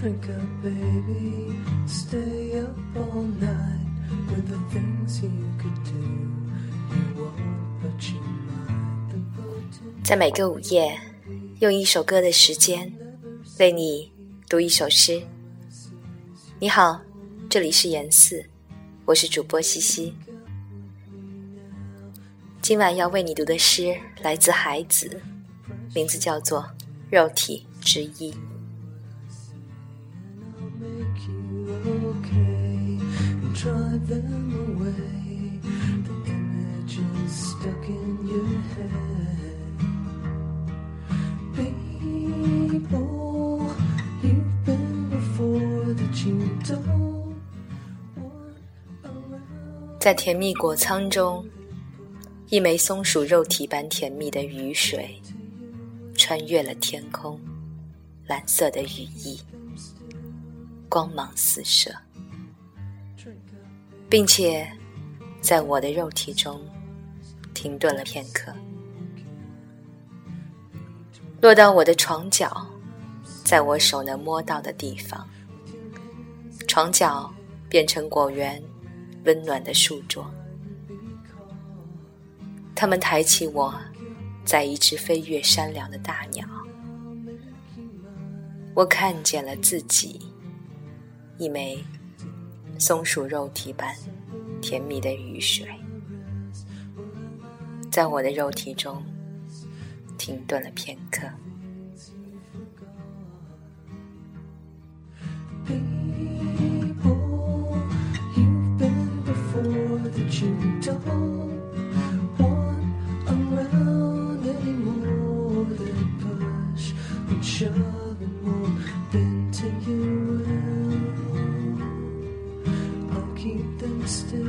Drink up, baby. Stay up all night with the things you could do. You won't, but you might. The voting 在每个午夜，用一首歌的时间，为你读一首诗。你好，这里是严四，我是主播西西。今晚要为你读的诗来自海子，名字叫做《肉体之一》。在甜蜜果仓中，一枚松鼠肉体般甜蜜的雨水，穿越了天空，蓝色的羽翼，光芒四射，并且在我的肉体中停顿了片刻，落到我的床角，在我手能摸到的地方，床角变成果园。温暖的树桩，他们抬起我，在一只飞越山梁的大鸟。我看见了自己，一枚松鼠肉体般甜蜜的雨水，在我的肉体中停顿了片刻。People still.